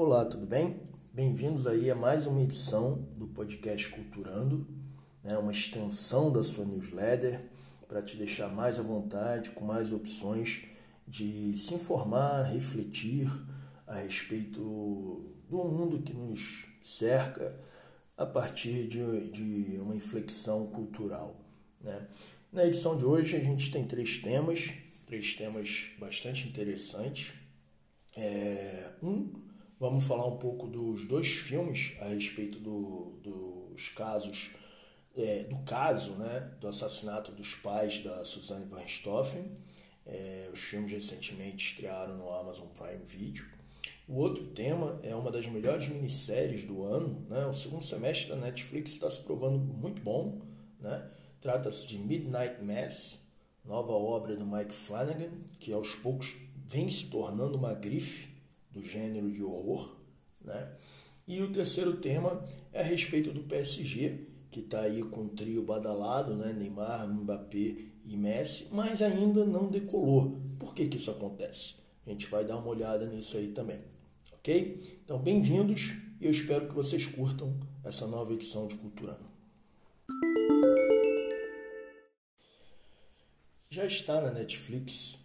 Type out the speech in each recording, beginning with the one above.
Olá, tudo bem? Bem-vindos aí a mais uma edição do podcast Culturando, né? uma extensão da sua newsletter para te deixar mais à vontade, com mais opções de se informar, refletir a respeito do mundo que nos cerca a partir de, de uma inflexão cultural. Né? Na edição de hoje a gente tem três temas, três temas bastante interessantes. É, um, vamos falar um pouco dos dois filmes a respeito do, dos casos, é, do caso né, do assassinato dos pais da Suzanne van Richthofen. É, os filmes recentemente estrearam no Amazon Prime Video. O outro tema é uma das melhores minisséries do ano. Né? O segundo semestre da Netflix está se provando muito bom. Né? Trata-se de Midnight Mass, nova obra do Mike Flanagan, que aos poucos vem se tornando uma grife do gênero de horror. Né? E o terceiro tema é a respeito do PSG, que está aí com um trio badalado, né? Neymar, Mbappé e Messi, mas ainda não decolou. Por que, que isso acontece? A gente vai dar uma olhada nisso aí também. Ok? Então, bem-vindos e eu espero que vocês curtam essa nova edição de Culturano. Já está na Netflix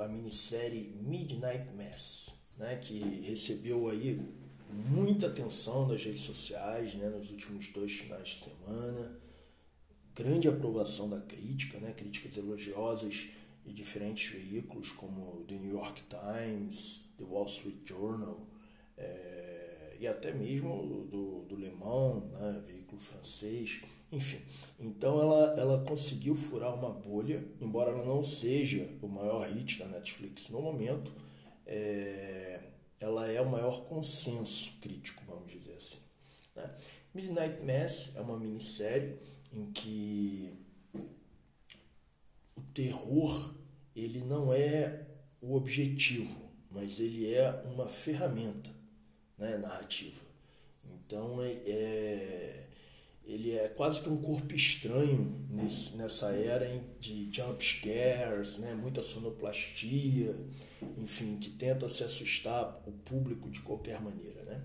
a minissérie Midnight Mass, né, que recebeu aí muita atenção nas redes sociais né, nos últimos dois finais de semana, grande aprovação da crítica, né, críticas elogiosas de diferentes veículos como The New York Times, The Wall Street Journal é, e até mesmo do, do Le Monde, né, veículo francês, enfim. Então ela, ela conseguiu furar uma bolha, embora ela não seja o maior hit da Netflix no momento, é, ela é o maior consenso crítico, vamos dizer assim. Né? Midnight Mass é uma minissérie em que o terror ele não é o objetivo, mas ele é uma ferramenta né, narrativa. Então é, é, ele é quase que um corpo estranho nesse, nessa era de jump scares, né, muita sonoplastia, enfim, que tenta se assustar o público de qualquer maneira. Né?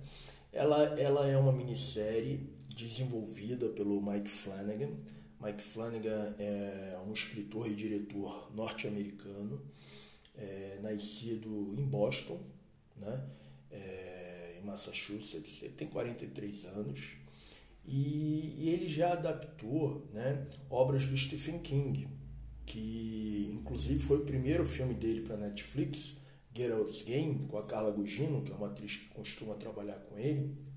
Ela, ela é uma minissérie desenvolvida pelo Mike Flanagan. Mike Flanagan é um escritor e diretor norte-americano, é, nascido em Boston, né? É, em Massachusetts. Ele tem 43 anos e, e ele já adaptou né, obras do Stephen King, que inclusive foi o primeiro filme dele para Netflix, Get Out's Game, com a Carla Gugino, que é uma atriz que costuma trabalhar com ele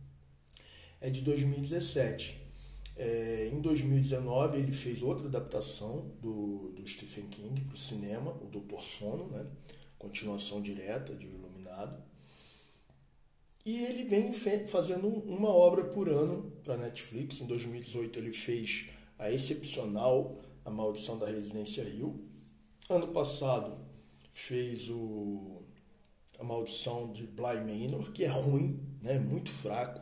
é de 2017. É, em 2019 ele fez outra adaptação do, do Stephen King para o cinema, o Doutor Sono, né? continuação direta de Iluminado. E ele vem fazendo uma obra por ano para Netflix. Em 2018 ele fez a excepcional A Maldição da Residência Rio. Ano passado fez o A Maldição de Bly Manor, que é ruim, né? muito fraco.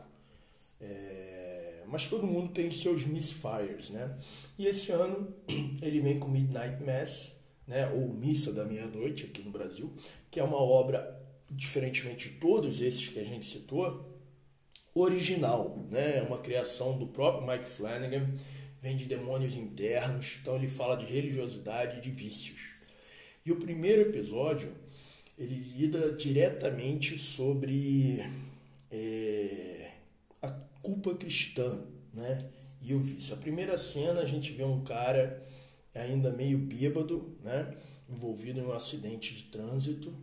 É, mas todo mundo tem seus misfires, né? E esse ano ele vem com Midnight Mass, né? Ou Missa da Meia-Noite aqui no Brasil, que é uma obra, diferentemente de todos esses que a gente citou, original, né? É uma criação do próprio Mike Flanagan, vem de demônios internos, então ele fala de religiosidade e de vícios. E o primeiro episódio ele lida diretamente sobre é, culpa cristã, né? E o vício. A primeira cena a gente vê um cara ainda meio bêbado, né? Envolvido em um acidente de trânsito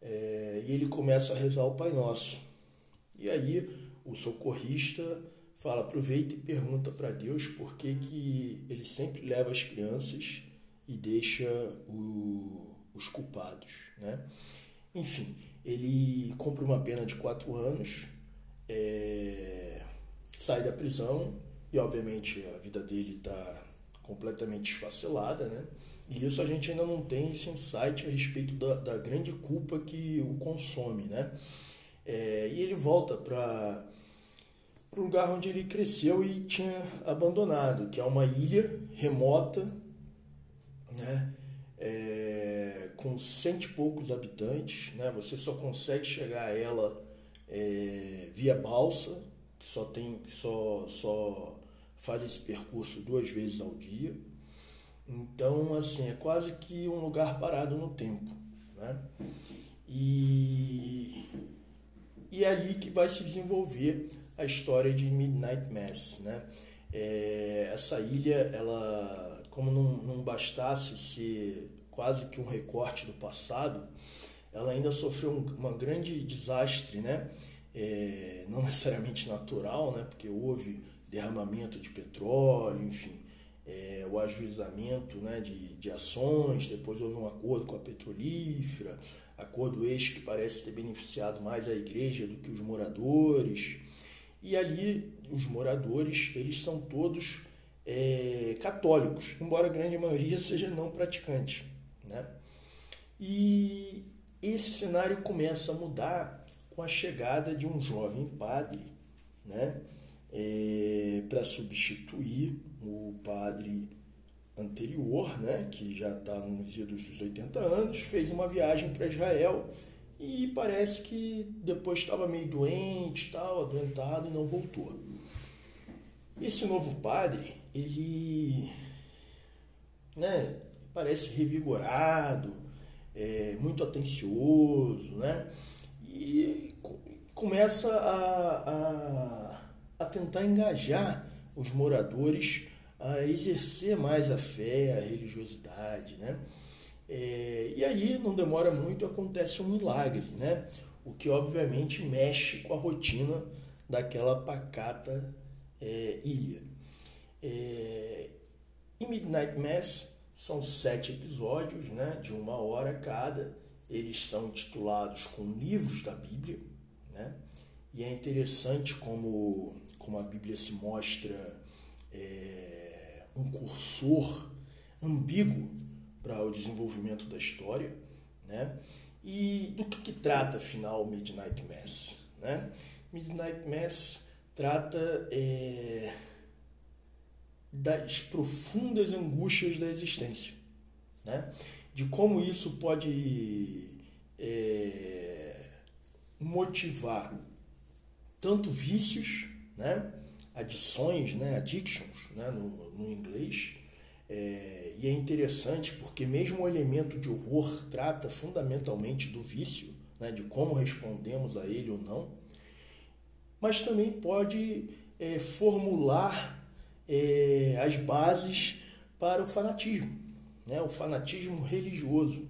é, e ele começa a rezar o Pai Nosso. E aí o socorrista fala, aproveita e pergunta para Deus por que, que ele sempre leva as crianças e deixa o, os culpados, né? Enfim, ele cumpre uma pena de quatro anos. É, sai da prisão e, obviamente, a vida dele está completamente esfacelada, né? E isso a gente ainda não tem esse insight a respeito da, da grande culpa que o consome, né? É, e ele volta para o lugar onde ele cresceu e tinha abandonado, que é uma ilha remota, né? É, com cento e poucos habitantes, né? Você só consegue chegar a ela é, via balsa, que só tem só só faz esse percurso duas vezes ao dia. Então, assim, é quase que um lugar parado no tempo, né? E, e é ali que vai se desenvolver a história de Midnight Mass, né? É, essa ilha, ela, como não, não bastasse ser quase que um recorte do passado, ela ainda sofreu um uma grande desastre, né? É, não necessariamente natural, né? Porque houve derramamento de petróleo, enfim, é, o ajuizamento né, de, de ações, depois houve um acordo com a petrolífera, acordo este que parece ter beneficiado mais a igreja do que os moradores. E ali os moradores, eles são todos é, católicos, embora a grande maioria seja não praticante. Né? E esse cenário começa a mudar com a chegada de um jovem padre, né? É, para substituir o padre anterior, né, que já está nos idos dos 80 anos, fez uma viagem para Israel e parece que depois estava meio doente, tal, adoentado e não voltou. Esse novo padre, ele né, parece revigorado, é, muito atencioso, né? E começa a, a, a tentar engajar os moradores a exercer mais a fé, a religiosidade, né? É, e aí, não demora muito, acontece um milagre, né? O que obviamente mexe com a rotina daquela pacata é, ilha. É, em Midnight Mass são sete episódios, né? De uma hora cada. Eles são intitulados com livros da Bíblia, né? E é interessante como, como a Bíblia se mostra é, um cursor ambíguo para o desenvolvimento da história, né? E do que, que trata, afinal, Midnight Mass? Né? Midnight Mass trata é, das profundas angústias da existência, né? de como isso pode é, motivar tanto vícios, né? Adições, né? addictions né? no, no inglês, é, e é interessante porque mesmo o elemento de horror trata fundamentalmente do vício, né? de como respondemos a ele ou não, mas também pode é, formular é, as bases para o fanatismo, né? o fanatismo religioso.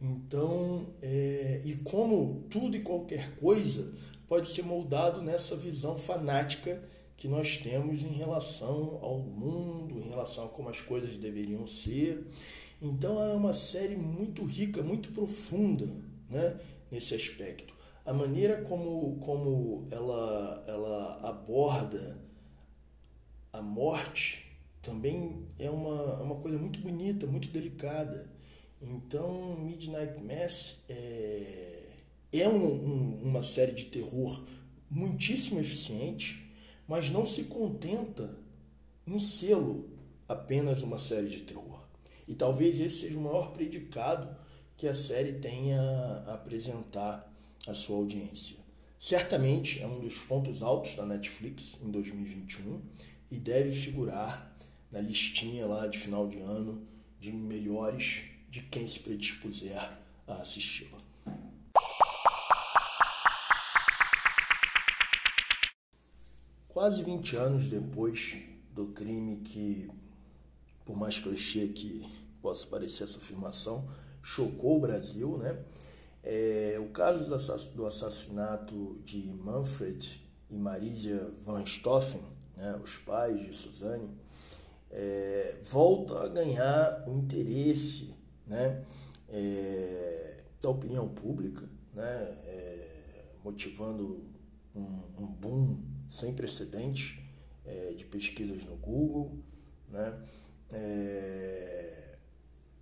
Então, é, e como tudo e qualquer coisa pode ser moldado nessa visão fanática que nós temos em relação ao mundo, em relação a como as coisas deveriam ser. Então é uma série muito rica, muito profunda né, nesse aspecto. A maneira como, como ela, ela aborda a morte também é uma, é uma coisa muito bonita, muito delicada. Então, Midnight Mass é, é um, um, uma série de terror muitíssimo eficiente, mas não se contenta em sê-lo apenas uma série de terror. E talvez esse seja o maior predicado que a série tenha a apresentar à sua audiência. Certamente é um dos pontos altos da Netflix em 2021 e deve figurar na listinha lá de final de ano de melhores de quem se predispuser a assisti-la. Quase 20 anos depois do crime que, por mais clichê que possa parecer essa afirmação, chocou o Brasil, né? É, o caso do assassinato de Manfred e Marisia Van Stoffen, né, os pais de Suzane, é, volta a ganhar o interesse né, é, da opinião pública, né, é, motivando um, um boom sem precedentes é, de pesquisas no Google, né? É,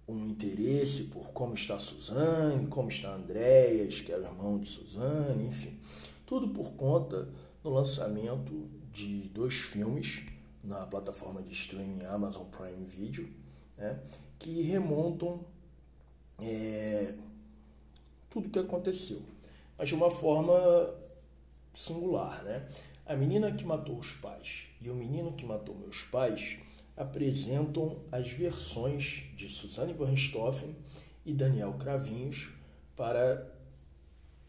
um interesse por como está Suzane, como está Andréas, que é o irmão de Suzane, enfim. Tudo por conta do lançamento de dois filmes na plataforma de streaming Amazon Prime Video, né? que remontam é, tudo o que aconteceu, mas de uma forma singular, né? A menina que matou os pais e o menino que matou meus pais apresentam as versões de Suzanne von Richthofen e Daniel Cravinhos para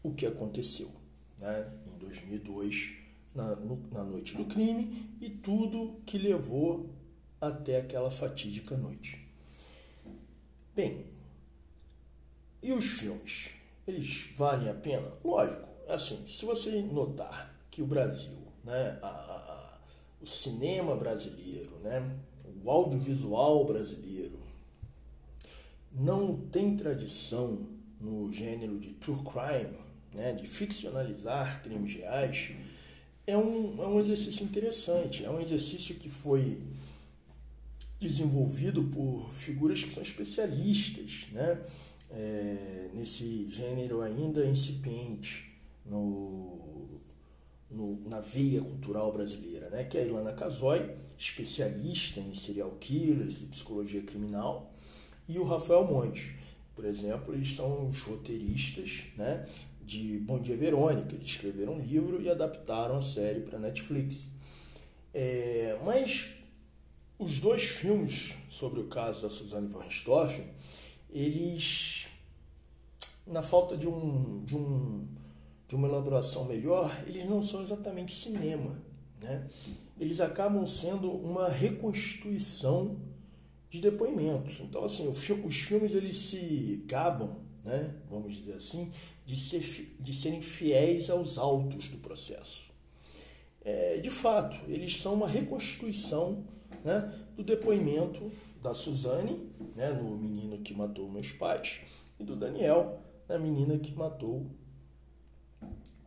o que aconteceu né, em 2002, na, no, na noite do crime, e tudo que levou até aquela fatídica noite. Bem, e os filmes? Eles valem a pena? Lógico, assim, se você notar que o Brasil, né, a, a, o cinema brasileiro, né, o audiovisual brasileiro, não tem tradição no gênero de true crime, né, de ficcionalizar crimes reais, é um, é um exercício interessante, é um exercício que foi desenvolvido por figuras que são especialistas né, é, nesse gênero ainda incipiente no, no, na veia cultural brasileira, né, que é a Ilana Casoy, especialista em serial killers e psicologia criminal, e o Rafael Monte. Por exemplo, eles são os roteiristas né, de Bom Dia Verônica. Eles escreveram um livro e adaptaram a série para Netflix. É, mas os dois filmes sobre o caso da Suzanne von Richthofen, eles, na falta de, um, de, um, de uma elaboração melhor, eles não são exatamente cinema. Né? Eles acabam sendo uma reconstituição de depoimentos. Então, assim, os filmes eles se gabam, né, vamos dizer assim, de, ser, de serem fiéis aos autos do processo. É, de fato, eles são uma reconstituição né, do depoimento da Suzane, né, no menino que matou meus pais, e do Daniel, na menina que matou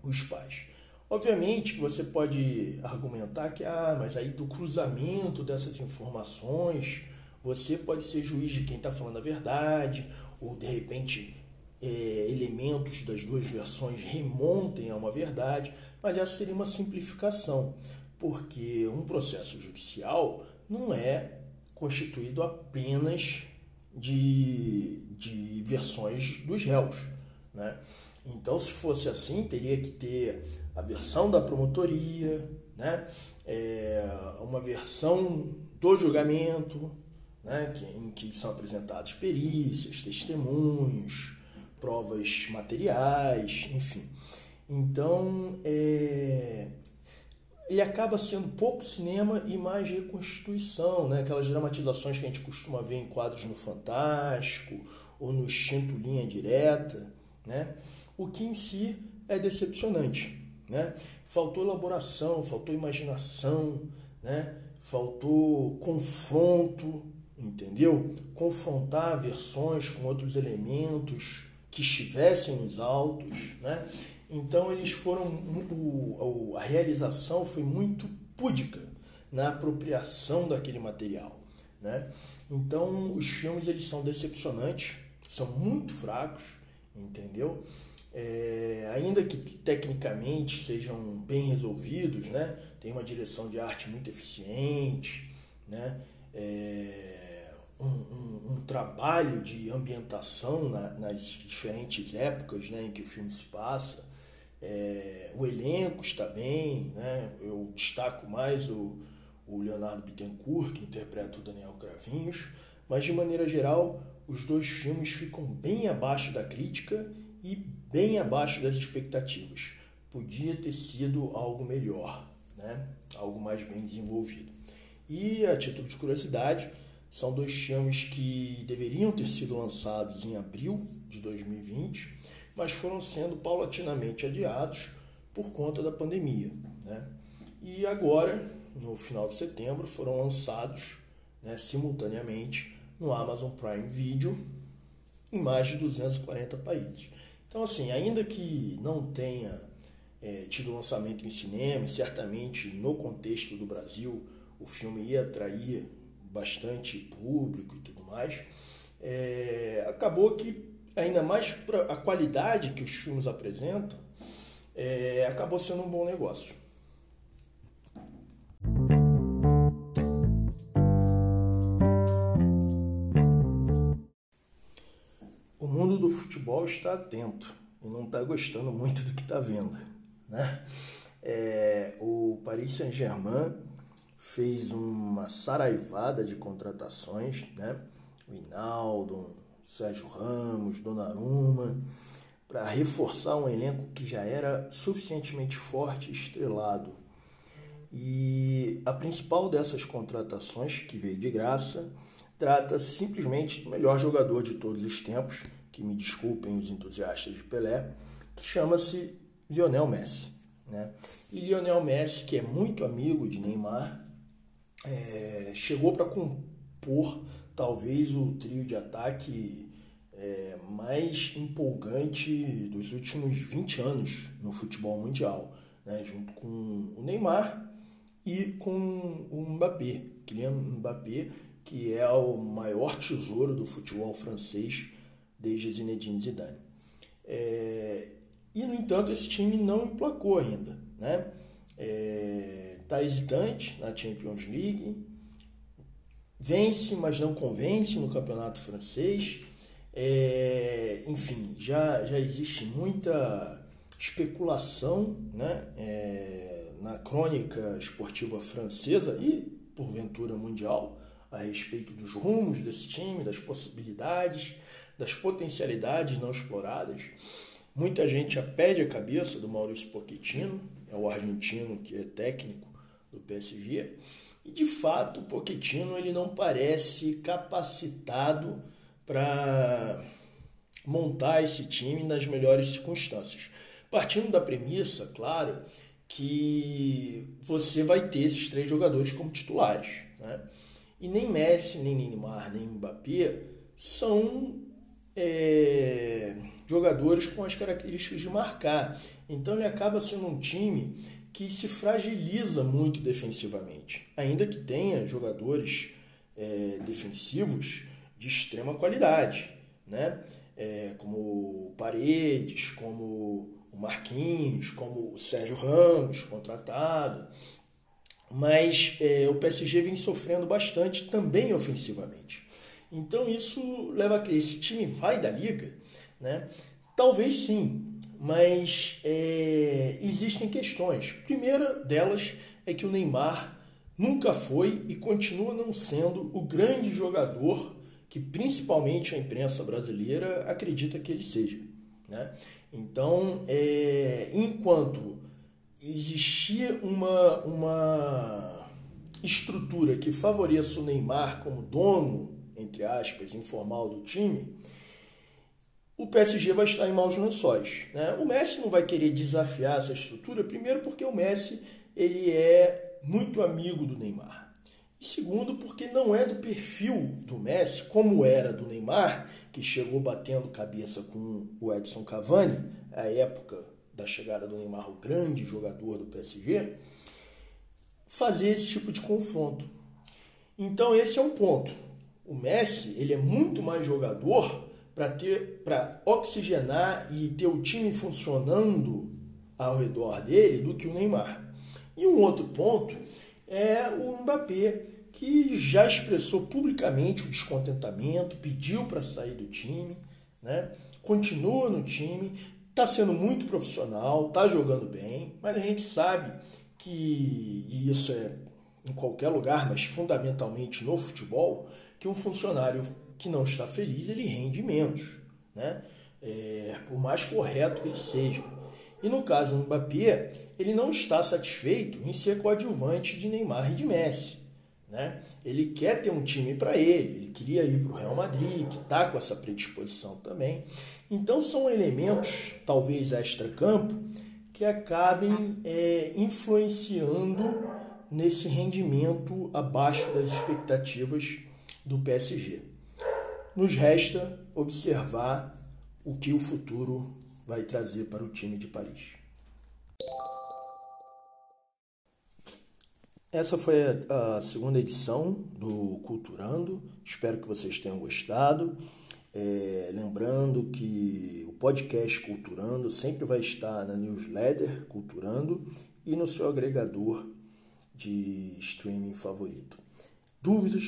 os pais. Obviamente que você pode argumentar que, ah, mas aí do cruzamento dessas informações você pode ser juiz de quem está falando a verdade, ou de repente é, elementos das duas versões remontem a uma verdade, mas essa seria uma simplificação, porque um processo judicial não é constituído apenas de, de versões dos réus. Né? Então, se fosse assim, teria que ter a versão da promotoria, né? É, uma versão do julgamento, né, que, em que são apresentados perícias, testemunhos, provas materiais, enfim. Então, é, ele acaba sendo pouco cinema e mais reconstituição, né? aquelas dramatizações que a gente costuma ver em quadros no Fantástico ou no Instinto Linha Direta, né? O que em si é decepcionante. Né? Faltou elaboração, faltou imaginação, né? faltou confronto, entendeu? Confrontar versões com outros elementos que estivessem nos autos, né? Então eles foram o, a realização foi muito púdica na apropriação daquele material, né? Então os filmes eles são decepcionantes, são muito fracos, entendeu? É, ainda que tecnicamente sejam bem resolvidos, né? Tem uma direção de arte muito eficiente, né? É, um, um, um trabalho de ambientação na, nas diferentes épocas né, em que o filme se passa. É, o elenco está bem, né? eu destaco mais o, o Leonardo Bittencourt, que interpreta o Daniel Cravinhos, mas de maneira geral, os dois filmes ficam bem abaixo da crítica e bem abaixo das expectativas. Podia ter sido algo melhor, né? algo mais bem desenvolvido. E a título de curiosidade, são dois filmes que deveriam ter sido lançados em abril de 2020, mas foram sendo paulatinamente adiados por conta da pandemia. Né? E agora, no final de setembro, foram lançados né, simultaneamente no Amazon Prime Video em mais de 240 países. Então, assim, ainda que não tenha é, tido lançamento em cinema, certamente no contexto do Brasil o filme ia atrair bastante público e tudo mais, é, acabou que, ainda mais para a qualidade que os filmes apresentam, é, acabou sendo um bom negócio. Futebol está atento e não está gostando muito do que está vendo. Né? é, o Paris Saint-Germain fez uma saraivada de contratações, né? O Hinaldo, Sérgio Ramos, Donnarumma, para reforçar um elenco que já era suficientemente forte e estrelado. E a principal dessas contratações, que veio de graça, trata simplesmente do melhor jogador de todos os tempos, que me desculpem os entusiastas de Pelé, que chama-se Lionel Messi. Né? E Lionel Messi, que é muito amigo de Neymar, é, chegou para compor talvez o trio de ataque é, mais empolgante dos últimos 20 anos no futebol mundial, né? junto com o Neymar e com o Mbappé, Kylian Mbappé, que é o maior tesouro do futebol francês desde Zinedine Zidane. É, e, no entanto, esse time não emplacou ainda. Né? Está é, hesitante na Champions League, vence, mas não convence no campeonato francês. É, enfim, já, já existe muita especulação né, é, na crônica esportiva francesa e, porventura, mundial, a respeito dos rumos desse time, das possibilidades, das potencialidades não exploradas. Muita gente já pede a cabeça do Maurício Pochettino, é o argentino que é técnico do PSG, e de fato o Pochettino ele não parece capacitado para montar esse time nas melhores circunstâncias. Partindo da premissa, claro, que você vai ter esses três jogadores como titulares. Né? E nem Messi, nem Neymar, nem Mbappé são é, jogadores com as características de marcar. Então ele acaba sendo um time que se fragiliza muito defensivamente, ainda que tenha jogadores é, defensivos de extrema qualidade, né? É, como Paredes, como o Marquinhos, como o Sérgio Ramos, contratado. Mas é, o PSG vem sofrendo bastante também ofensivamente. Então isso leva a crer, esse time vai da liga, né? Talvez sim, mas é, existem questões. Primeira delas é que o Neymar nunca foi e continua não sendo o grande jogador que principalmente a imprensa brasileira acredita que ele seja. Né? Então, é, enquanto existia uma, uma estrutura que favoreça o Neymar como dono, entre aspas, informal do time, o PSG vai estar em maus lençóis. Né? O Messi não vai querer desafiar essa estrutura, primeiro porque o Messi ele é muito amigo do Neymar. E segundo, porque não é do perfil do Messi, como era do Neymar, que chegou batendo cabeça com o Edson Cavani, a época da chegada do Neymar, o grande jogador do PSG, fazer esse tipo de confronto. Então esse é um ponto. O Messi, ele é muito mais jogador para ter para oxigenar e ter o time funcionando ao redor dele do que o Neymar. E um outro ponto é o Mbappé, que já expressou publicamente o descontentamento, pediu para sair do time, né? continua no time, está sendo muito profissional, está jogando bem, mas a gente sabe que, e isso é em qualquer lugar, mas fundamentalmente no futebol, que um funcionário que não está feliz, ele rende menos, né? É, por mais correto que ele seja. E no caso do Mbappé, ele não está satisfeito em ser coadjuvante de Neymar e de Messi. Né? Ele quer ter um time para ele, ele queria ir para o Real Madrid, que está com essa predisposição também. Então são elementos, talvez extra-campo, que acabem é, influenciando nesse rendimento abaixo das expectativas do PSG. Nos resta observar o que o futuro vai trazer para o time de Paris. Essa foi a segunda edição do Culturando. Espero que vocês tenham gostado. É, lembrando que o podcast Culturando sempre vai estar na newsletter Culturando e no seu agregador de streaming favorito. Dúvidas,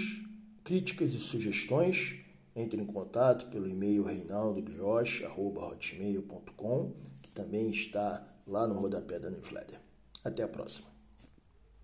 críticas e sugestões, entre em contato pelo e-mail reinaldoglioche.com, que também está lá no rodapé da newsletter. Até a próxima.